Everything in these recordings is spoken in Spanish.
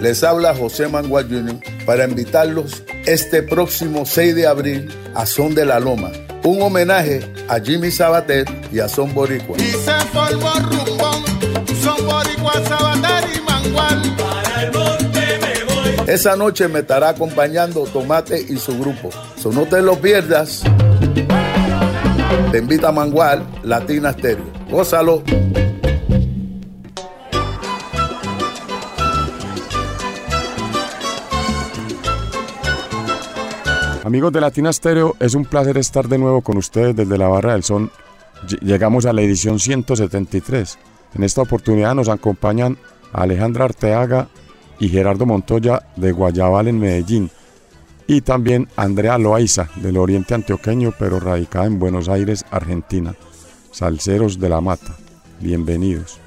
les habla José Mangual Jr. para invitarlos este próximo 6 de abril a Son de la Loma, un homenaje a Jimmy Sabater y a Son Boricua. Y se formó rumbón, Son Boricua, Sabater y Mangual. Para el monte me voy. Esa noche me estará acompañando Tomate y su grupo. So no te lo pierdas. Te invita a Mangual, Latina Stereo. Gózalo. Amigos de Latina Stereo, es un placer estar de nuevo con ustedes desde la Barra del Son. Llegamos a la edición 173. En esta oportunidad nos acompañan Alejandra Arteaga y Gerardo Montoya de Guayabal en Medellín. Y también Andrea Loaiza del Oriente Antioqueño, pero radicada en Buenos Aires, Argentina. Salceros de la Mata. Bienvenidos.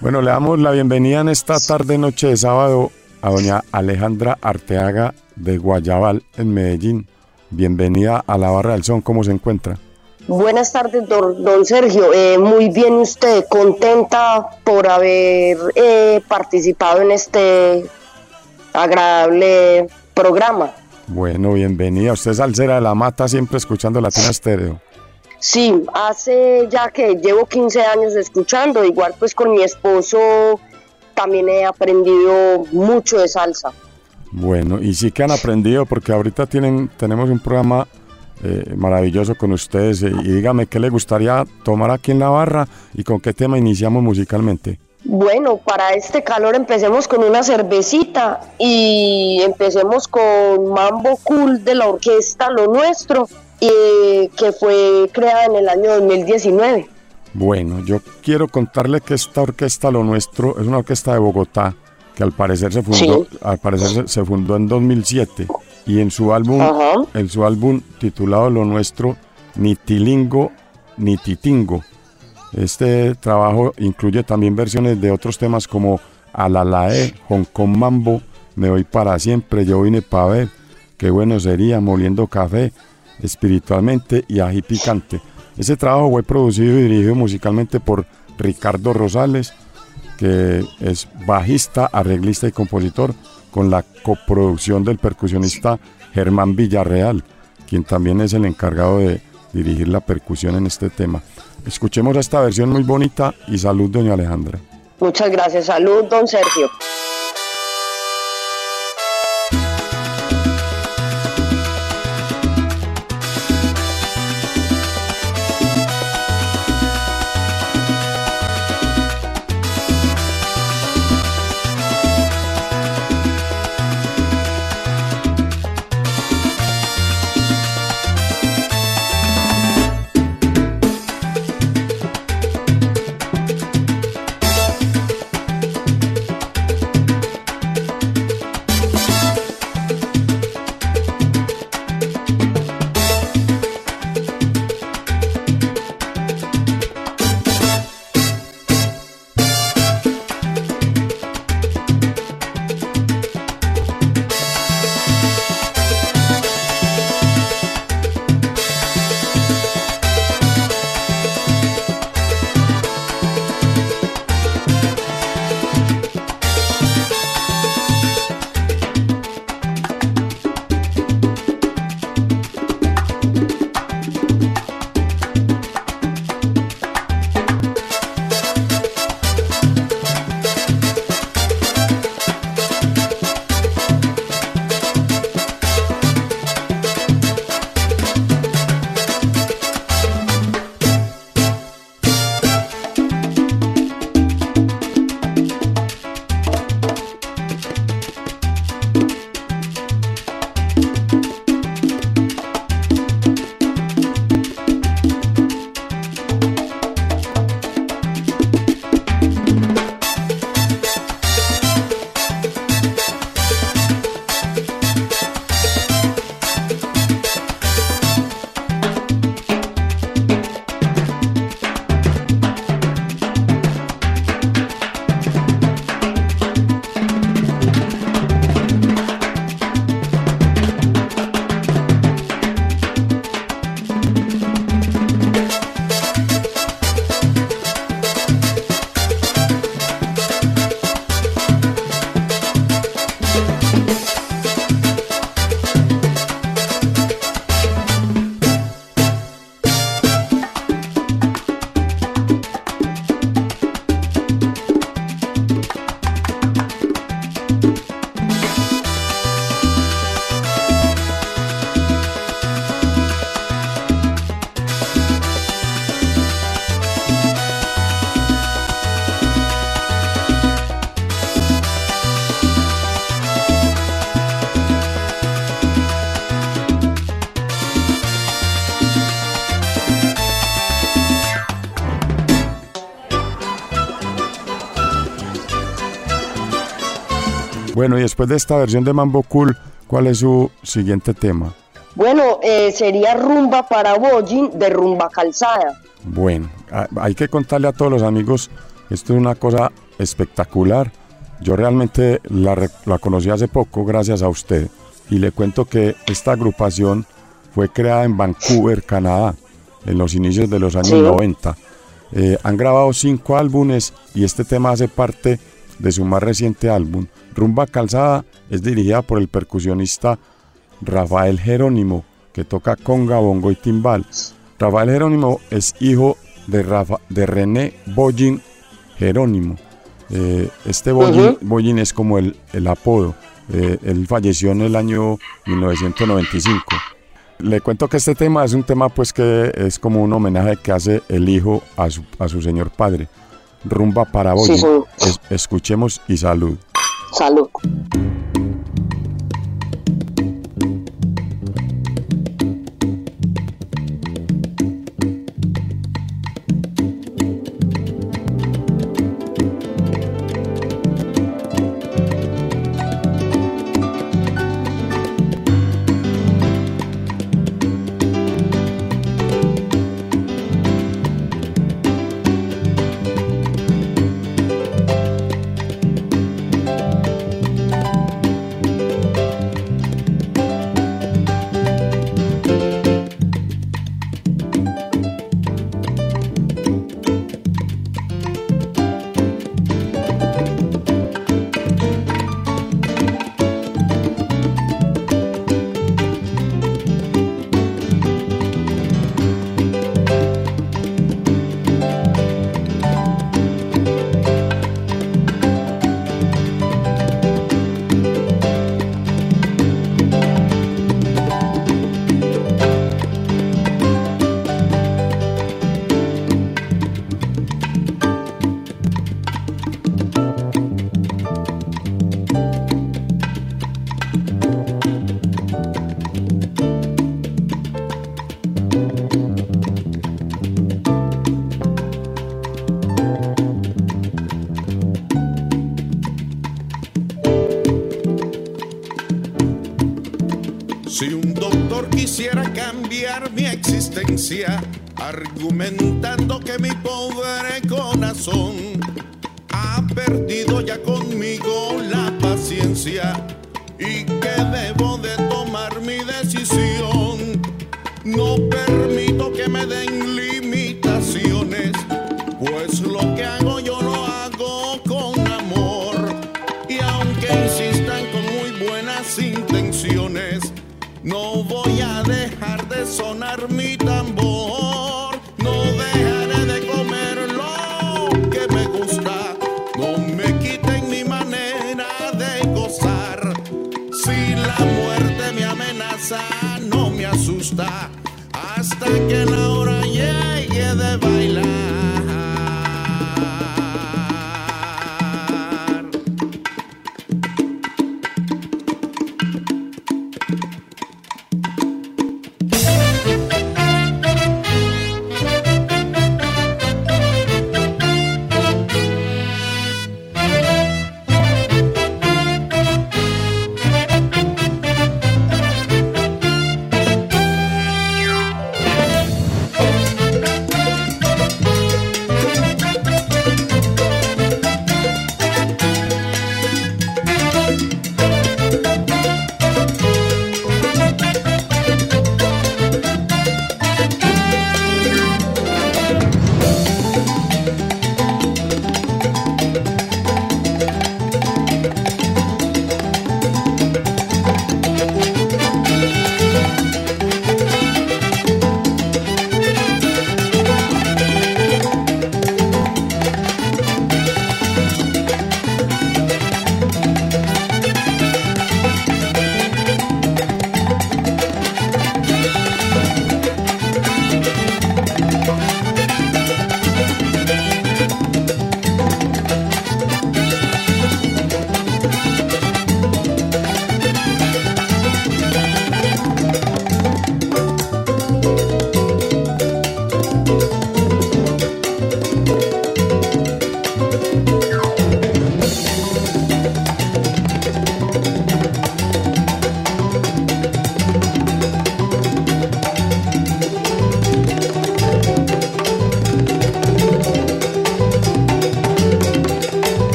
Bueno, le damos la bienvenida en esta tarde noche de sábado a doña Alejandra Arteaga de Guayabal en Medellín. Bienvenida a la Barra del Son, ¿cómo se encuentra? Buenas tardes, don, Sergio. Eh, muy bien usted, contenta por haber eh, participado en este agradable programa. Bueno, bienvenida. Usted es Salcera de la Mata, siempre escuchando Latina Estéreo. Sí, hace ya que llevo 15 años escuchando, igual pues con mi esposo también he aprendido mucho de salsa. Bueno, y sí que han aprendido porque ahorita tienen, tenemos un programa eh, maravilloso con ustedes y dígame qué le gustaría tomar aquí en la barra y con qué tema iniciamos musicalmente. Bueno, para este calor empecemos con una cervecita y empecemos con Mambo Cool de la orquesta Lo Nuestro, que fue creada en el año 2019. Bueno, yo quiero contarle que esta orquesta Lo Nuestro es una orquesta de Bogotá que al parecer se fundó, al parecer se, fundó en 2007 y en su álbum, en su álbum titulado Lo Nuestro, ni tilingo ni titingo. Este trabajo incluye también versiones de otros temas como Alalae, Hong Kong Mambo, Me voy para siempre, yo vine para ver, qué bueno sería, moliendo café, espiritualmente y ají picante. Ese trabajo fue producido y dirigido musicalmente por Ricardo Rosales, que es bajista, arreglista y compositor, con la coproducción del percusionista Germán Villarreal, quien también es el encargado de dirigir la percusión en este tema. Escuchemos esta versión muy bonita y salud, doña Alejandra. Muchas gracias, salud, don Sergio. Después de esta versión de Mambo Cool, ¿cuál es su siguiente tema? Bueno, eh, sería Rumba para Bollin de Rumba Calzada. Bueno, hay que contarle a todos los amigos, esto es una cosa espectacular. Yo realmente la, la conocí hace poco gracias a usted y le cuento que esta agrupación fue creada en Vancouver, Canadá, en los inicios de los años 90. Eh, han grabado cinco álbumes y este tema hace parte de su más reciente álbum. Rumba Calzada es dirigida por el percusionista Rafael Jerónimo, que toca conga, bongo y timbal. Rafael Jerónimo es hijo de, Rafa, de René Bollin Jerónimo. Eh, este Bollin, es como el, el apodo. Eh, él falleció en el año 1995. Le cuento que este tema es un tema pues que es como un homenaje que hace el hijo a su, a su señor padre. Rumba para Bollin. escuchemos y salud. Salud. mercancía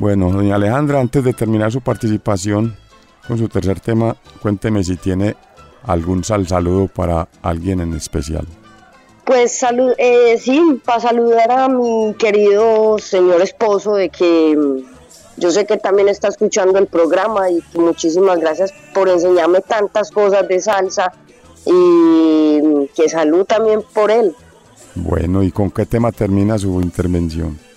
Bueno, doña Alejandra, antes de terminar su participación con su tercer tema, cuénteme si tiene algún sal saludo para alguien en especial. Pues salud, eh, sí, para saludar a mi querido señor esposo de que mm, yo sé que también está escuchando el programa y muchísimas gracias por enseñarme tantas cosas de salsa y mm, que salud también por él. Bueno, ¿y con qué tema termina su intervención?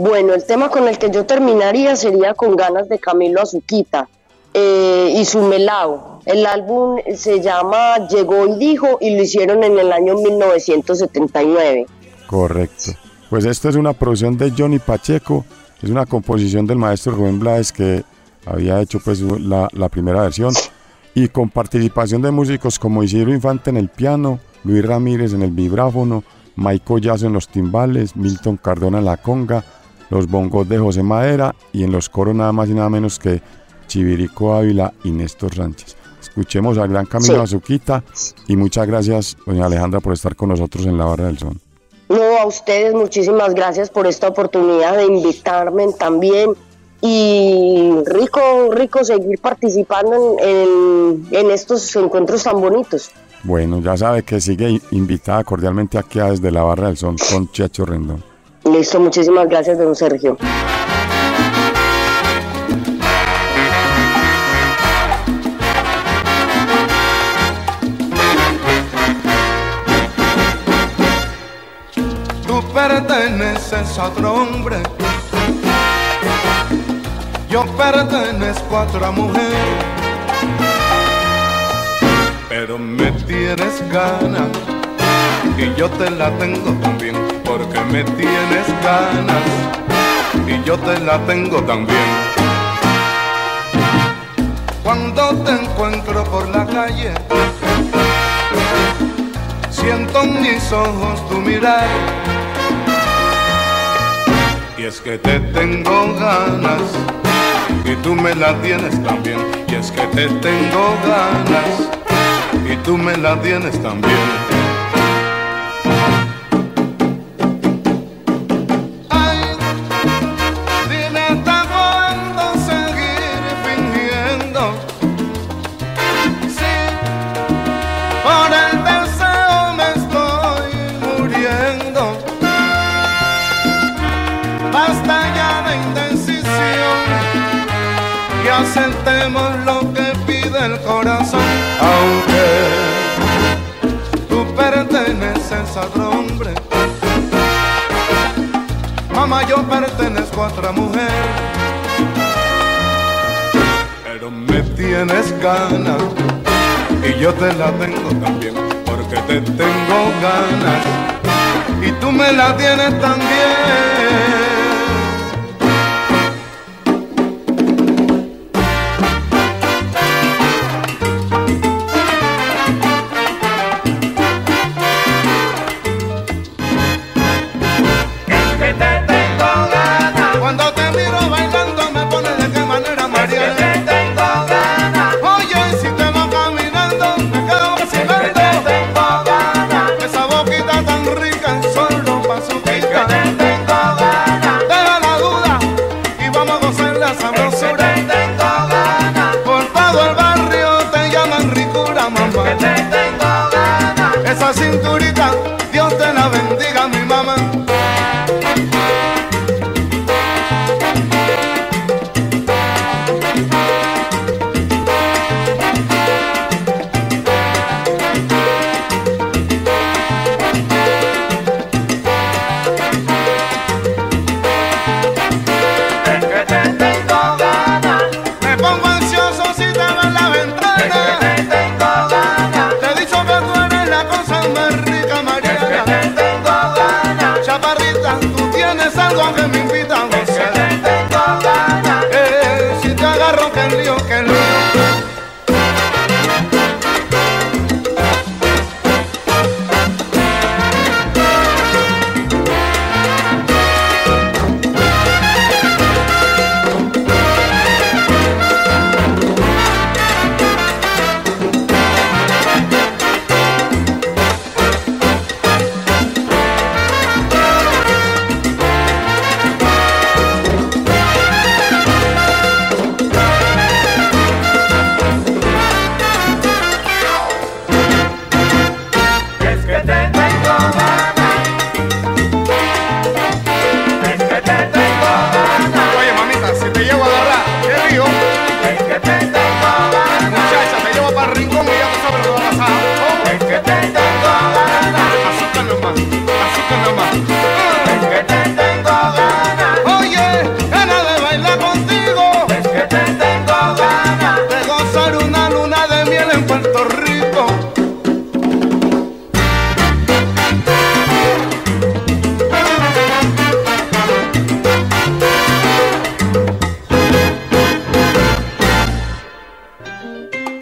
Bueno, el tema con el que yo terminaría sería con ganas de Camilo Azuquita eh, y su melao. El álbum se llama Llegó y dijo y lo hicieron en el año 1979. Correcto. Pues esta es una producción de Johnny Pacheco, es una composición del maestro Rubén Blades que había hecho pues la, primera versión y con participación de músicos como Isidro Infante en el piano, Luis Ramírez en el vibráfono, Michael Yazo en los timbales, Milton Cardona en la conga, los bongos de José Madera y en los coros nada más y nada menos que Chivirico Ávila y Néstor Sánchez. Escuchemos al gran Camilo Azuquita y muchas gracias, doña Alejandra, por estar con nosotros en la Barra del Son. No, a ustedes muchísimas gracias por esta oportunidad de invitarme también y rico, rico seguir participando en, en estos encuentros tan bonitos. Bueno, ya sabe que sigue invitada cordialmente aquí a Desde la Barra del Son con Chacho Rendón. Listo, muchísimas gracias, don Sergio. Tú perteneces a otro hombre, yo pertenezco a otra mujer, pero me tienes ganas y yo te la tengo también, porque me tienes ganas y yo te la tengo también. Cuando te encuentro por la calle, siento en mis ojos tu mirar. Y es que te tengo ganas y tú me la tienes también. Y es que te tengo ganas y tú me la tienes también. Otra mujer, pero me tienes ganas y yo te la tengo también, porque te tengo ganas y tú me la tienes también.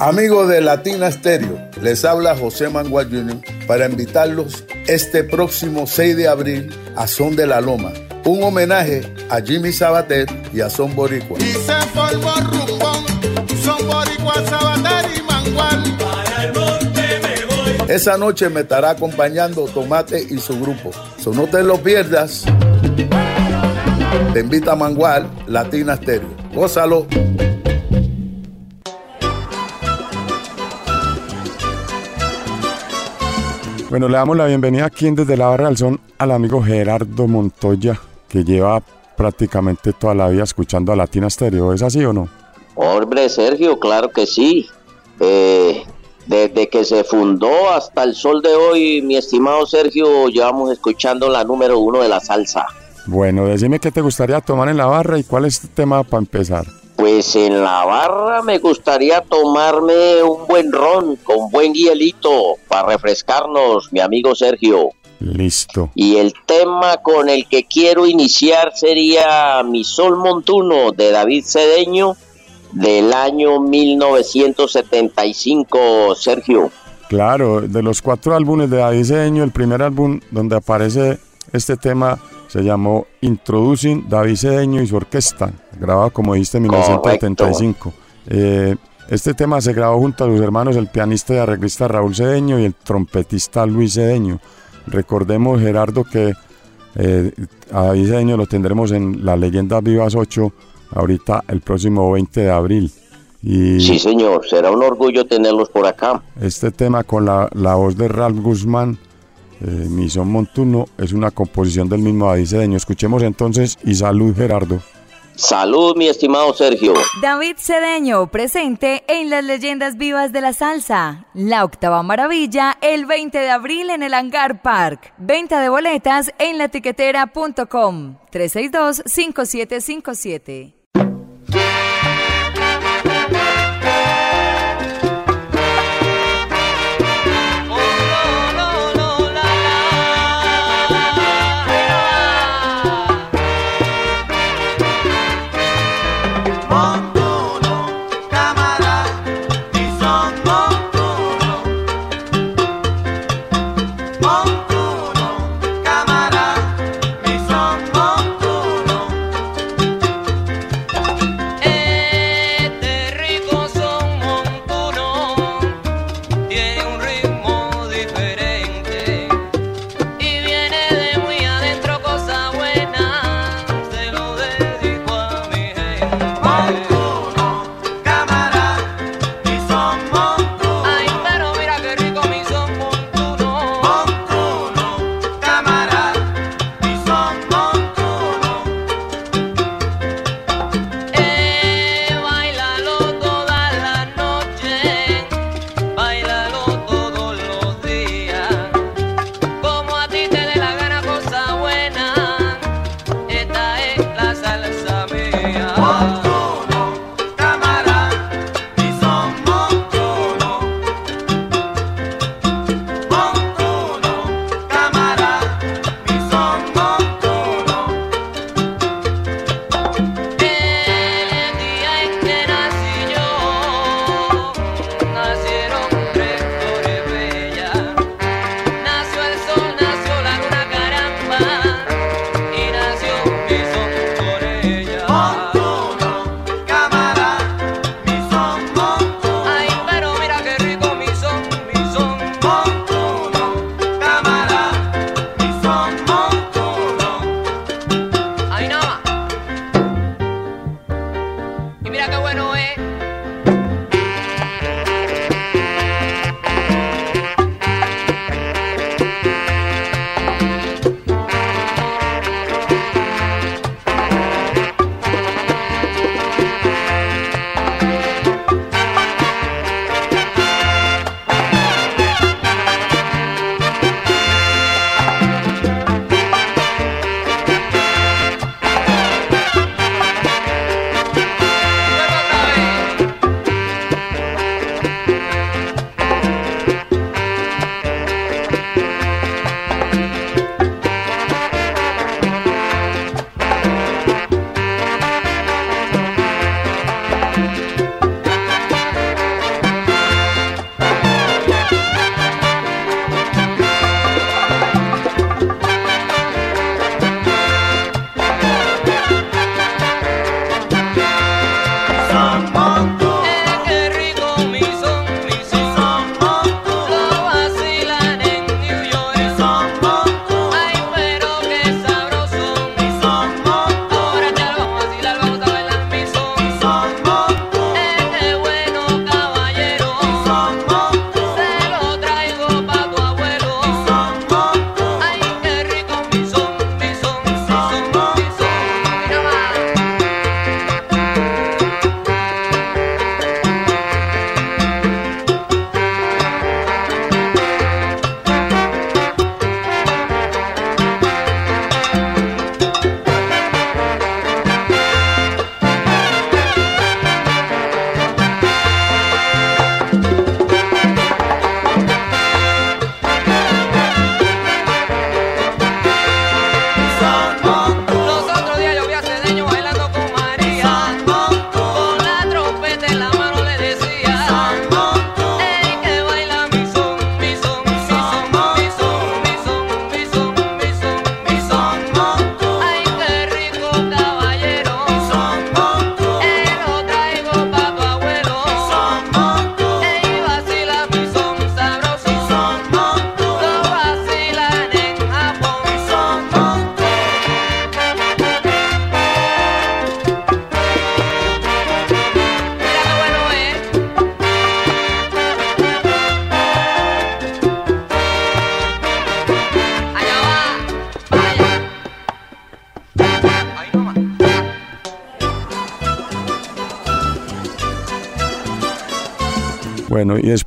Amigos de Latina Stereo, les habla José Mangua Jr. para invitarlos este próximo 6 de abril a Son de la Loma. Un homenaje a Jimmy Sabater y a Son Boricua. Y se formó rumbón, Son Boricua, Sabater y Mangual. Para el monte me voy. Esa noche me estará acompañando Tomate y su grupo. So no te lo pierdas. Te invita a Mangual, Latina Stereo. Gózalo. Bueno, le damos la bienvenida aquí Desde la Barra del Son al amigo Gerardo Montoya, que lleva prácticamente toda la vida escuchando a Latina Stereo. ¿Es así o no? Hombre, Sergio, claro que sí. Eh, desde que se fundó hasta el sol de hoy, mi estimado Sergio, llevamos escuchando la número uno de la salsa. Bueno, decime qué te gustaría tomar en la barra y cuál es el tema para empezar. Pues en la barra me gustaría tomarme un buen ron con buen hielito para refrescarnos, mi amigo Sergio. Listo. Y el tema con el que quiero iniciar sería Mi Sol Montuno de David Cedeño del año 1975, Sergio. Claro, de los cuatro álbumes de David Cedeño, el primer álbum donde aparece este tema se llamó Introducing David Cedeño y su orquesta, grabado como dijiste en 1975. Eh, este tema se grabó junto a sus hermanos, el pianista y arreglista Raúl Cedeño y el trompetista Luis Cedeño. Recordemos, Gerardo, que eh, a David Cedeño lo tendremos en La Leyenda Vivas 8, ahorita el próximo 20 de abril. Y sí, señor, será un orgullo tenerlos por acá. Este tema con la, la voz de Ralph Guzmán eh, Mi son Montuno es una composición del mismo David Cedeño. Escuchemos entonces y salud Gerardo. Salud, mi estimado Sergio. David Cedeño, presente en las leyendas vivas de la salsa. La octava maravilla, el 20 de abril en el Hangar Park. Venta de boletas en latiquetera.com. 362-5757.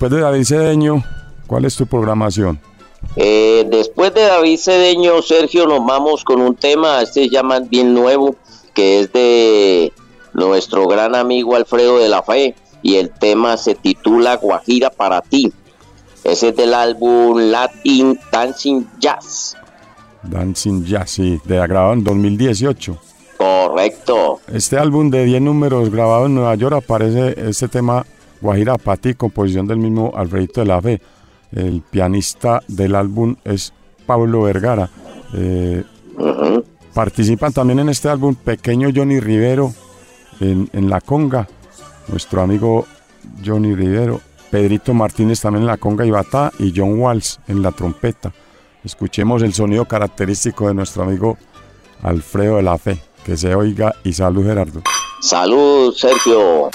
Después de David Cedeño, ¿cuál es tu programación? Eh, después de David Cedeño, Sergio, nos vamos con un tema, este se llama bien nuevo, que es de nuestro gran amigo Alfredo de la Fe, y el tema se titula Guajira para ti. Ese es del álbum Latin Dancing Jazz. Dancing Jazz, sí, de grabado en 2018. Correcto. Este álbum de 10 números grabado en Nueva York aparece este tema Guajira para ti, composición del mismo Alfredo de la Fe. El pianista del álbum es Pablo Vergara. Eh, participan también en este álbum Pequeño Johnny Rivero en, en la conga, nuestro amigo Johnny Rivero, Pedrito Martínez también en la conga y batá y John Walsh en la trompeta. Escuchemos el sonido característico de nuestro amigo Alfredo de la Fe. Que se oiga y salud Gerardo. Salud Sergio.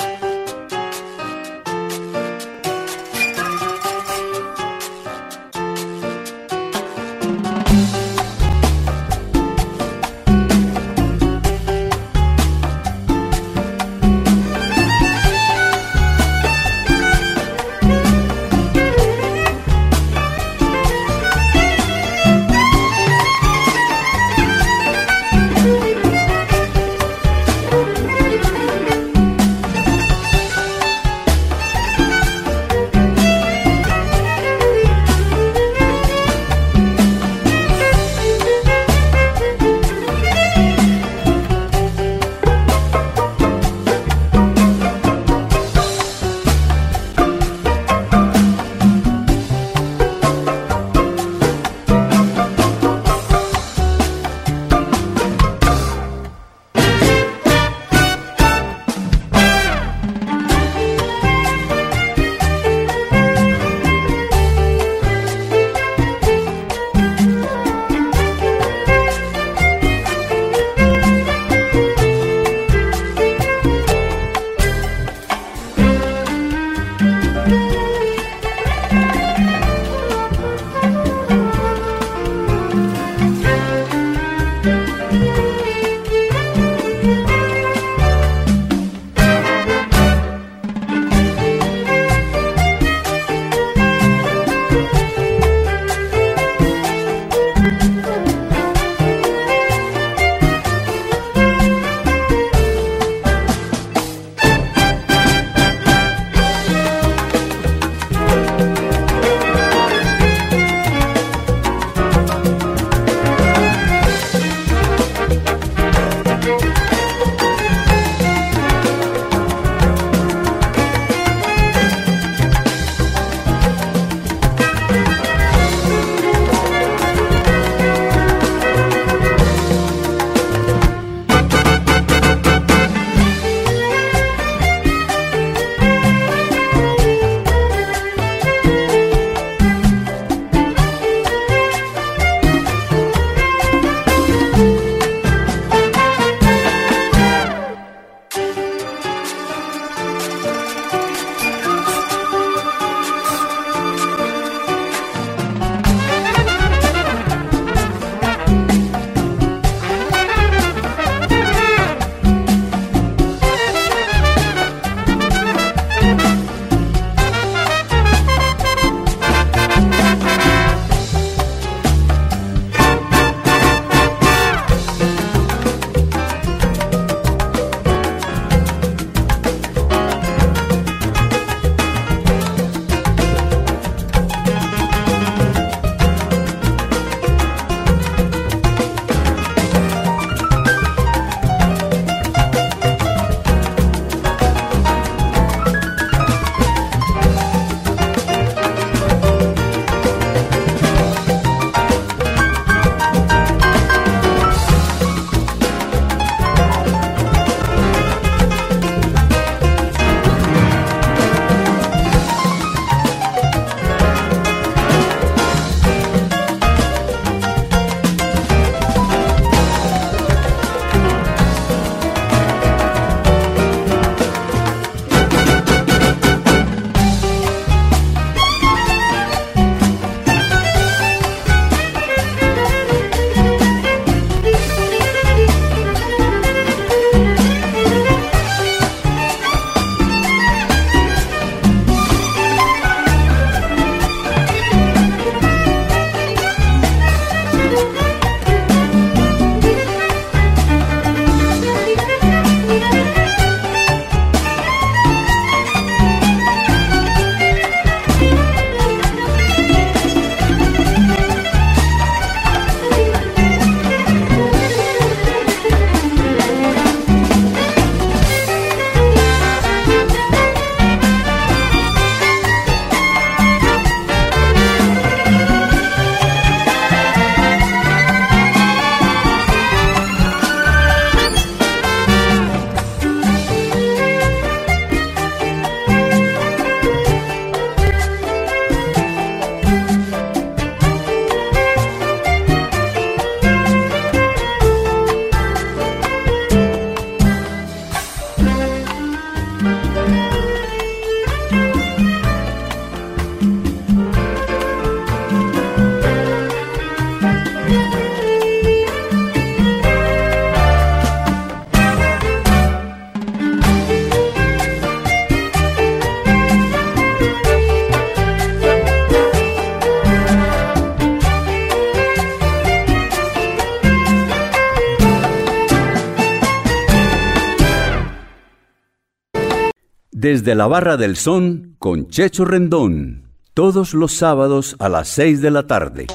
Desde la Barra del Son con Checho Rendón. Todos los sábados a las 6 de la tarde.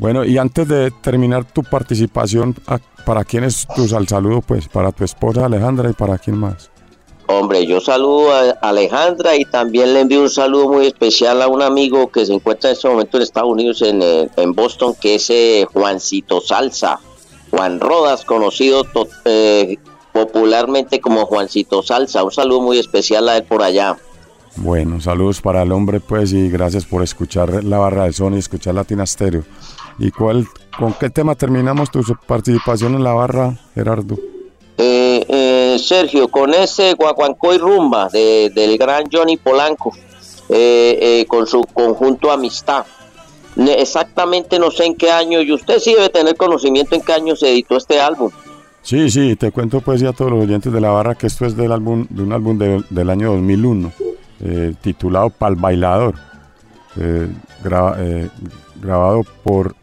Bueno, y antes de terminar tu participación, ¿para quién es tu saludo? Pues para tu esposa Alejandra y para quién más. Hombre, yo saludo a Alejandra y también le envío un saludo muy especial a un amigo que se encuentra en este momento en Estados Unidos, en, eh, Boston, que es eh, Juancito Salsa. Juan Rodas, conocido eh, popularmente como Juancito Salsa. Un saludo muy especial a él por allá. Bueno, saludos para el hombre, pues, y gracias por escuchar la barra de son y escuchar Latina Stereo. ¿Y cuál, con qué tema terminamos tu participación en la barra, Gerardo? Eh, eh, Sergio, con ese guaguancó y rumba del gran Johnny Polanco, eh, con su conjunto Amistad. Exactamente no sé en qué año, y usted sí debe tener conocimiento en qué año se editó este álbum. Sí, sí, te cuento pues ya a todos los oyentes de la barra que esto es del álbum, de un álbum del año 2001, titulado Pal Bailador, grabado por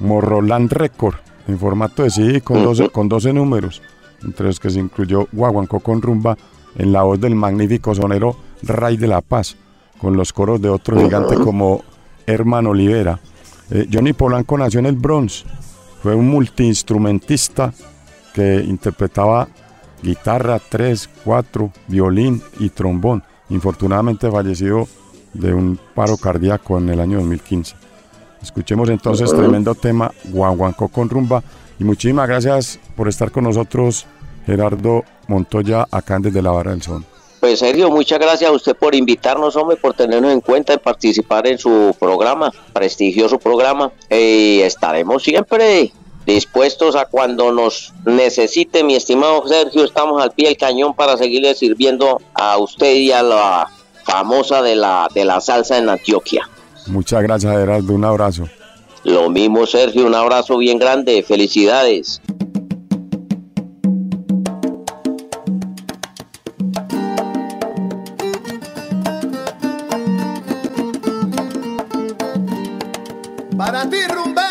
Morroland Record en formato de CD con 12, con 12 números entre los que se incluyó Guaguancó con rumba en la voz del magnífico sonero Ray de la Paz, con los coros de otro gigante como Herman Olivera. Eh, Johnny Polanco nació en el Bronx, fue un multiinstrumentista que interpretaba guitarra, tres, cuatro, violín y trombón. Infortunadamente falleció de un paro cardíaco en el año 2015. Escuchemos entonces tremendo tema Guaguancó con rumba y muchísimas gracias por estar con nosotros, Gerardo Montoya, acá desde la Barra del Sol. Pues Sergio, muchas gracias a usted por invitarnos, hombre, por tenernos en cuenta y participar en su programa, prestigioso programa. Y estaremos siempre dispuestos a cuando nos necesite, mi estimado Sergio, estamos al pie del cañón para seguirle sirviendo a usted y a la famosa de la, de la salsa en Antioquia. Muchas gracias, Gerardo. Un abrazo. Lo mismo, Sergio, un abrazo bien grande, felicidades. Para ti, rumba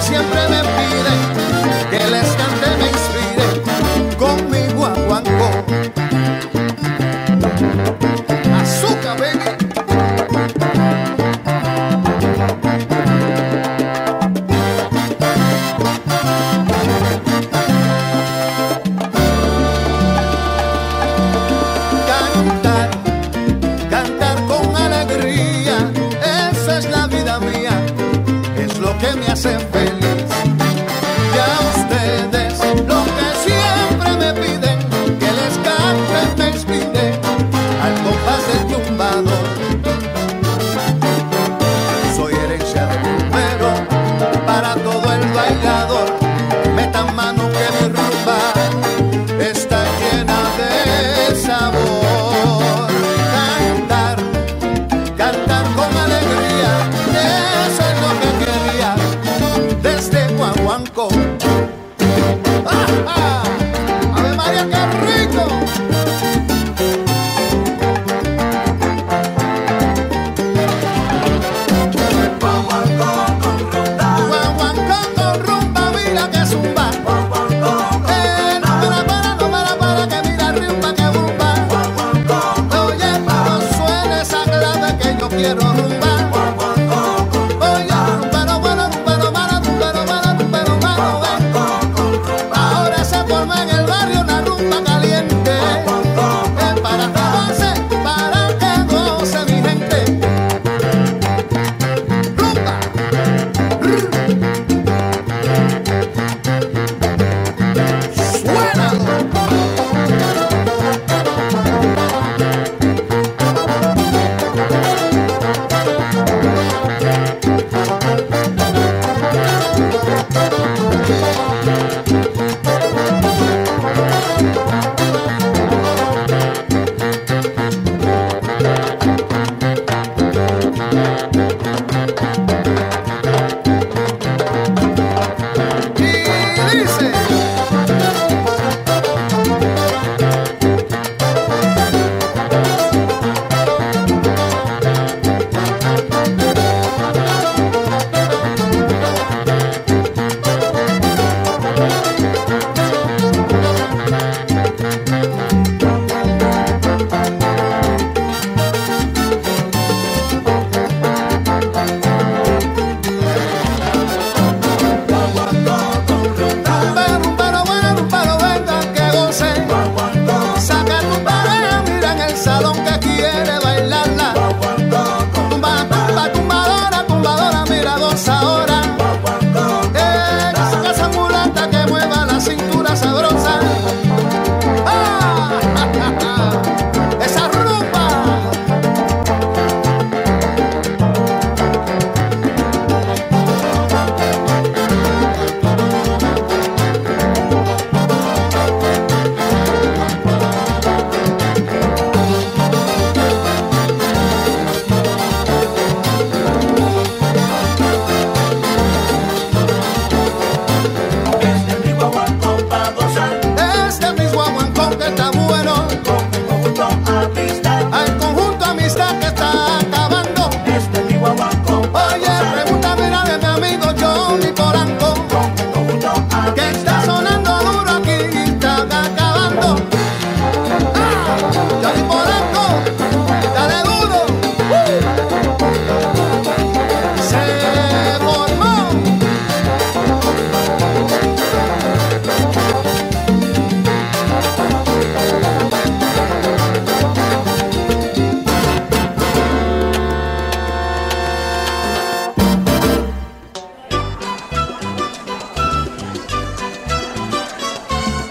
caliente.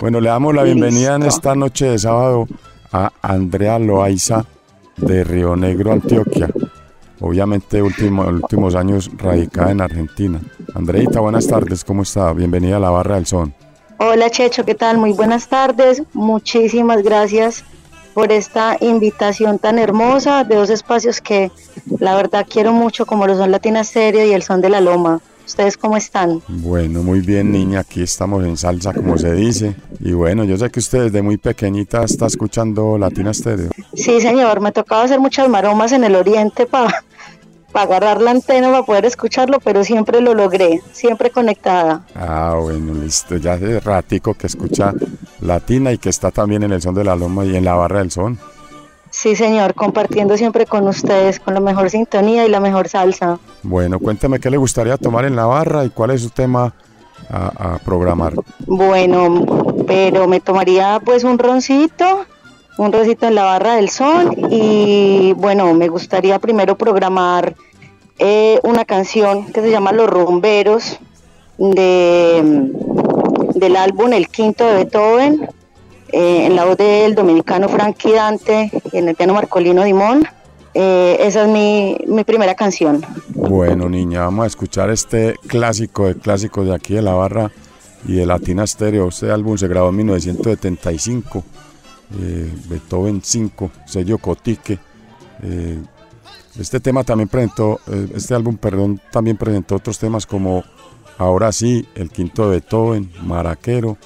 Bueno, le damos la bienvenida en esta noche de sábado a Andrea Loaiza de Río Negro, Antioquia. Obviamente, último, últimos años radicada en Argentina. Andreita, buenas tardes, ¿cómo está? Bienvenida a la Barra del Son. Hola Checho, ¿qué tal? Muy buenas tardes. Muchísimas gracias por esta invitación tan hermosa de dos espacios que la verdad quiero mucho, como lo son Latina Serio y el Son de la Loma. ¿Ustedes cómo están? Bueno, muy bien, niña. Aquí estamos en salsa, como se dice. Y bueno, yo sé que usted desde muy pequeñita está escuchando Latina Stereo. Sí, señor. Me tocaba hacer muchas maromas en el oriente para agarrar la antena para poder escucharlo, pero siempre lo logré, siempre conectada. Ah, bueno, listo. Ya hace ratico que escucha Latina y que está también en el son de la loma y en la barra del son. Sí, señor, compartiendo siempre con ustedes, con la mejor sintonía y la mejor salsa. Bueno, cuéntame qué le gustaría tomar en la barra y cuál es su tema a, programar. Bueno, pero me tomaría pues un roncito, un roncito en la barra del sol y bueno, me gustaría primero programar eh, una canción que se llama Los Rumberos de, del álbum El Quinto de Beethoven eh, en la voz del dominicano Frankie Dante y en el piano Marcolino Dimón. Eh, esa es mi, mi, primera canción. Bueno, niña, vamos a escuchar este clásico de clásicos de aquí de la barra y de Latina Stereo. Este álbum se grabó en 1975, eh, Beethoven 5, sello Cotique. este tema también presentó, este álbum, perdón, también presentó otros temas como Ahora sí, El Quinto de Beethoven, Maraquero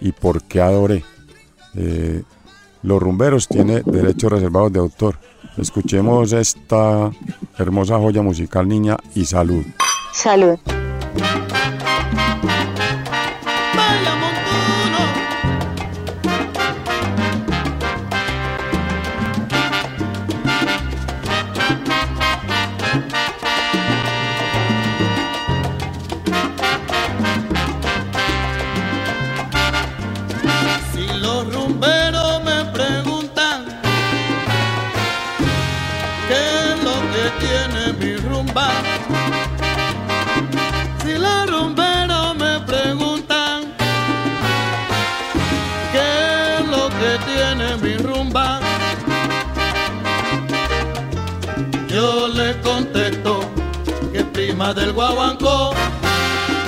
y Por qué Adoré. Eh, los rumberos tiene derechos reservados de autor. Escuchemos esta hermosa joya musical, niña, y salud. Salud. Prima del guaguancó.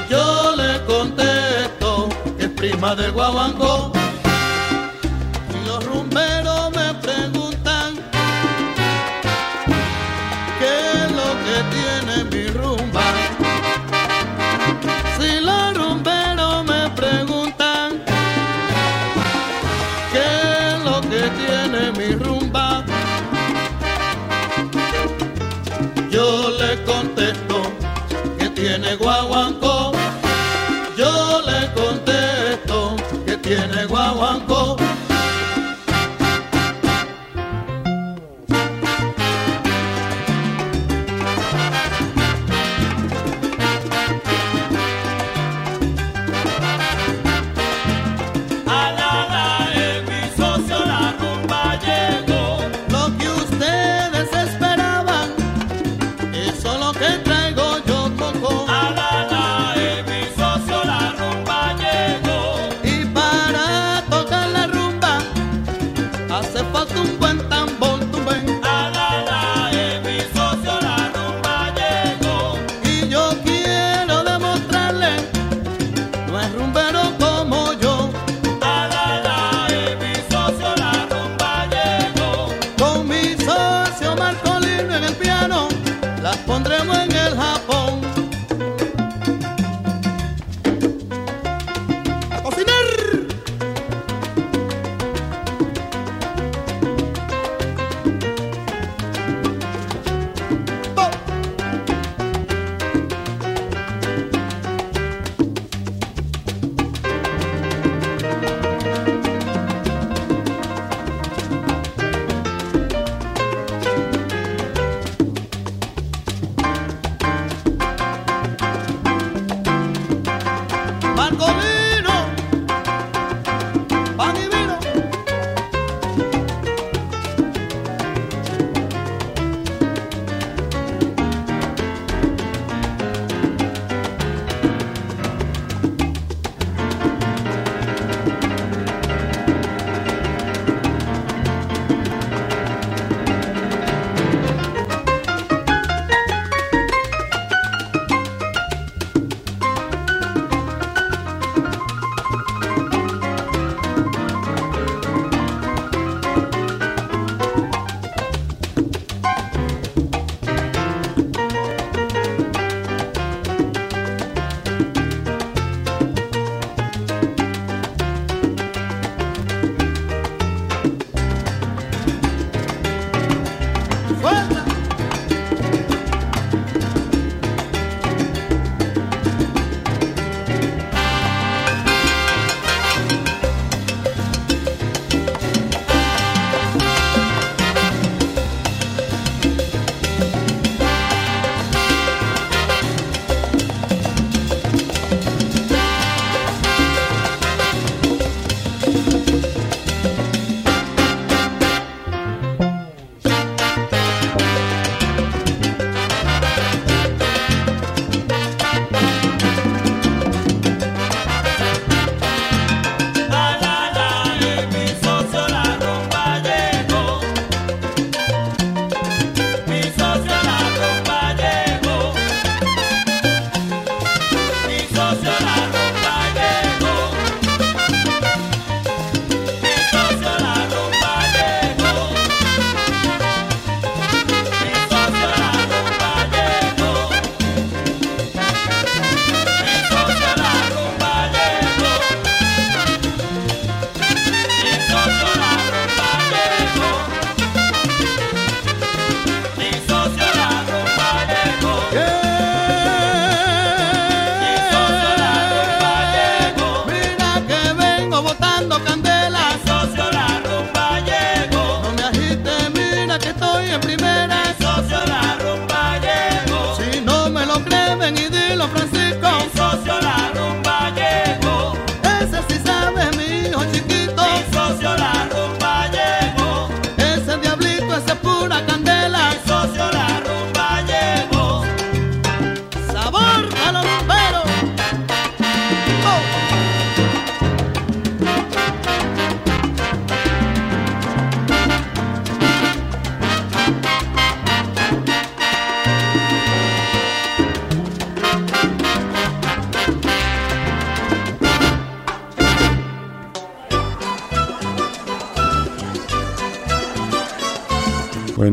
Yo le contesto que es prima del guaguancó. Y los rumberos me preguntan qué es lo que tiene mi rumba. Si los rumberos me preguntan qué es lo que tiene mi rumba. Yo le contesto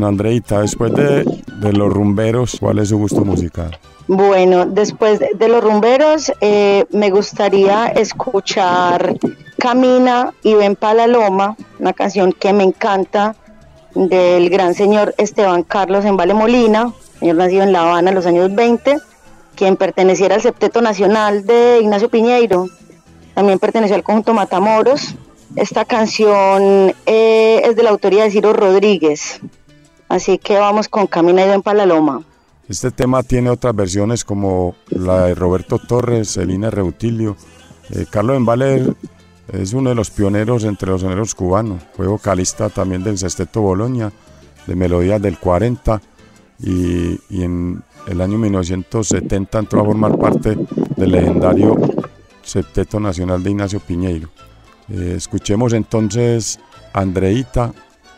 Andreita, después de, los rumberos, ¿cuál es su gusto musical? Bueno, después de, los rumberos, eh, me gustaría escuchar Camina y ven para la loma, una canción que me encanta del gran señor Esteban Carlos en Vale Molina, señor nacido en La Habana en los años 20, quien perteneciera al septeto nacional de Ignacio Piñeiro, también perteneció al conjunto Matamoros. Esta canción eh, es de la autoría de Ciro Rodríguez, así que vamos con Camina y ven para. Este tema tiene otras versiones como la de Roberto Torres, Celina Reutilio. Eh, Carlos Embale es uno de los pioneros entre los soneros cubanos. Fue vocalista también del Sesteto Boloña, de melodías del 40 y, en el año 1970 entró a formar parte del legendario Septeto Nacional de Ignacio Piñeiro. Eh, escuchemos entonces Andreita,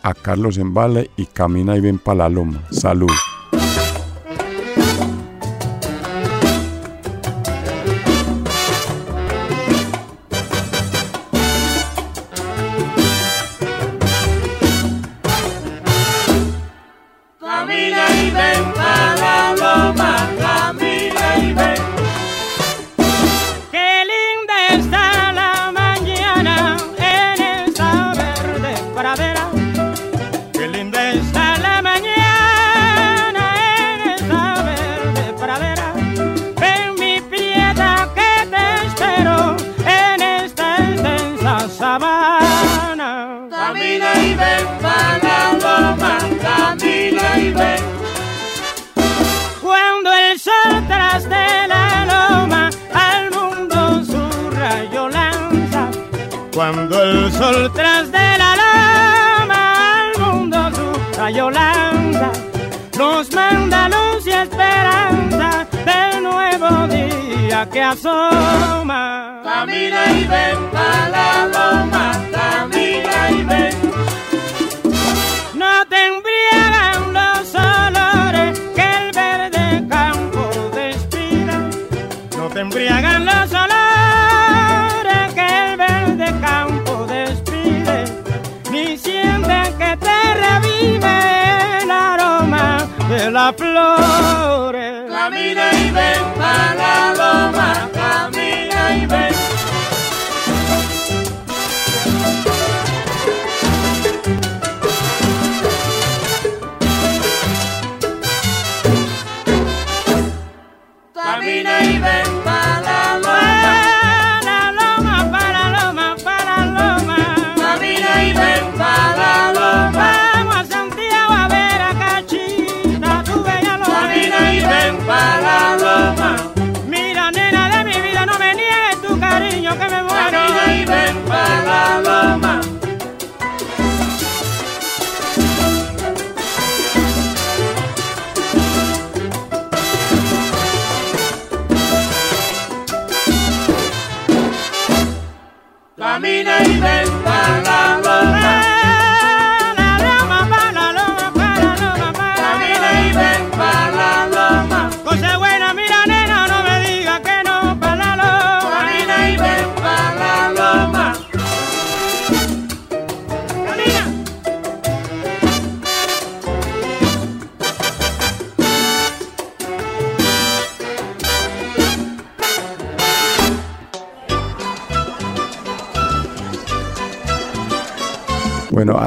a Carlos Embale y Camina y ven para la loma. Salud. Camina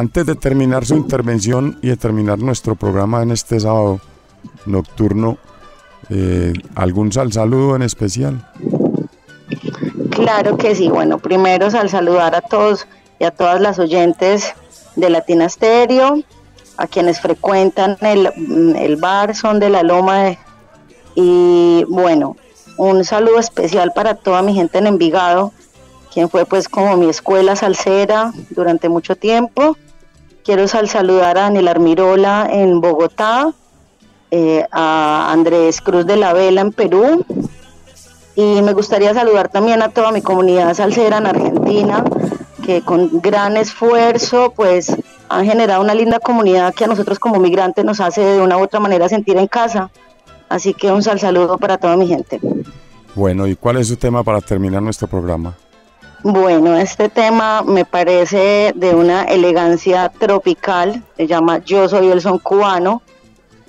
antes de terminar su intervención y de terminar nuestro programa en este sábado nocturno, eh, ¿algún sal saludo en especial? Claro que sí. Bueno, primero al saludar a todos y a todas las oyentes de Latina Stereo, a quienes frecuentan el, el bar Son de la Loma. de- y bueno, un saludo especial para toda mi gente en Envigado, quien fue pues como mi escuela salsera durante mucho tiempo. Quiero sal- saludar a Daniel Armirola en Bogotá, eh, a Andrés Cruz de la Vela en Perú, y me gustaría saludar también a toda mi comunidad salsera en Argentina, que con gran esfuerzo pues han generado una linda comunidad que a nosotros como migrantes nos hace de una u otra manera sentir en casa. Así que un sal saludo para toda mi gente. Bueno, ¿y cuál es su tema para terminar nuestro programa? Bueno, este tema me parece de una elegancia tropical, se llama Yo soy el son cubano,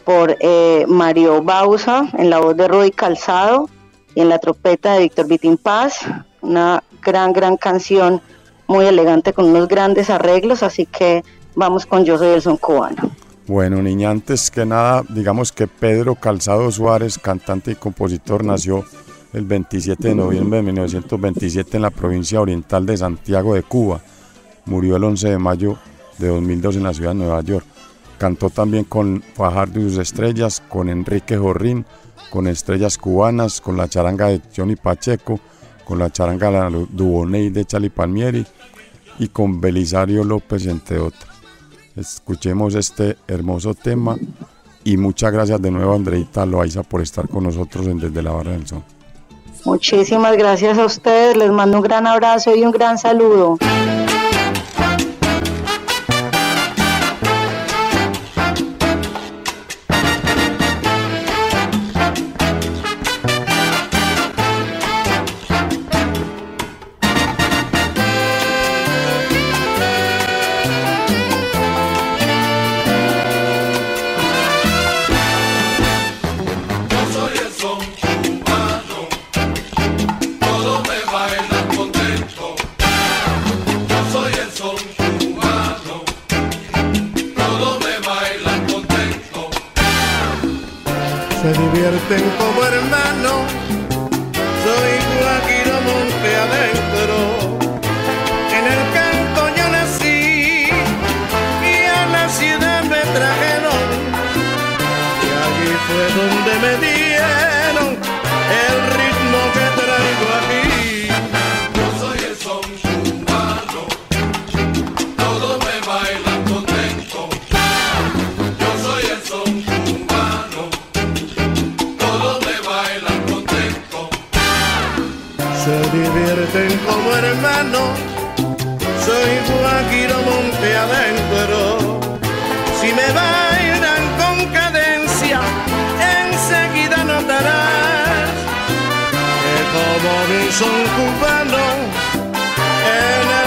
por eh, Mario Bausa, en la voz de Rudy Calzado y en la trompeta de Víctor Vitín Paz, una gran, gran canción, muy elegante con unos grandes arreglos, así que vamos con Yo soy el son cubano. Bueno, niña, antes que nada, digamos que Pedro Calzado Suárez, cantante y compositor, nació el 27 de noviembre de 1927 en la provincia oriental de Santiago de Cuba. Murió el 11 de mayo de 2002 en la ciudad de Nueva York. Cantó también con Fajardo y sus estrellas, con Enrique Jorrín, con Estrellas Cubanas, con la charanga de Johnny Pacheco, con la charanga la Duboney de Chali Palmieri y con Belisario López, entre otros. Escuchemos este hermoso tema y muchas gracias de nuevo Andreita Loaiza por estar con nosotros en Desde la Barra del Sol. Muchísimas gracias a ustedes, les mando un gran abrazo y un gran saludo. sienten como hermano, soy guajiro monte adentro. En el canto yo nací y a la ciudad me trajeron, y allí fue donde me di convierten como hermano. Soy Guajiro Monte adentro. Si me bailan con cadencia, enseguida notarás que como mi son cubano, en el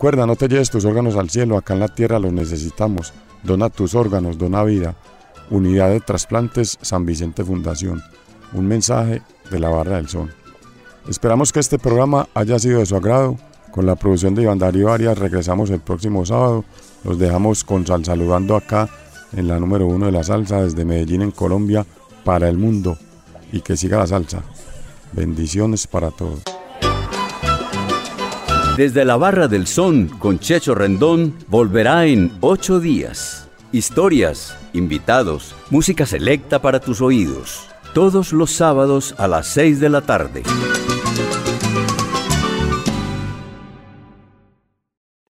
recuerda, no te lleves tus órganos al cielo, acá en la tierra los necesitamos. Dona tus órganos, dona vida. Unidad de Trasplantes San Vicente Fundación. Un mensaje de la Barra del Sol. Esperamos que este programa haya sido de su agrado. Con la producción de Iván Darío Arias regresamos el próximo sábado. Los dejamos con Sal saludando acá en la número uno de la salsa desde Medellín en Colombia para el mundo. Y que siga la salsa. Bendiciones para todos. Desde la Barra del Son con Checho Rendón volverá en ocho días. Historias, invitados, música selecta para tus oídos. Todos los sábados a las seis de la tarde.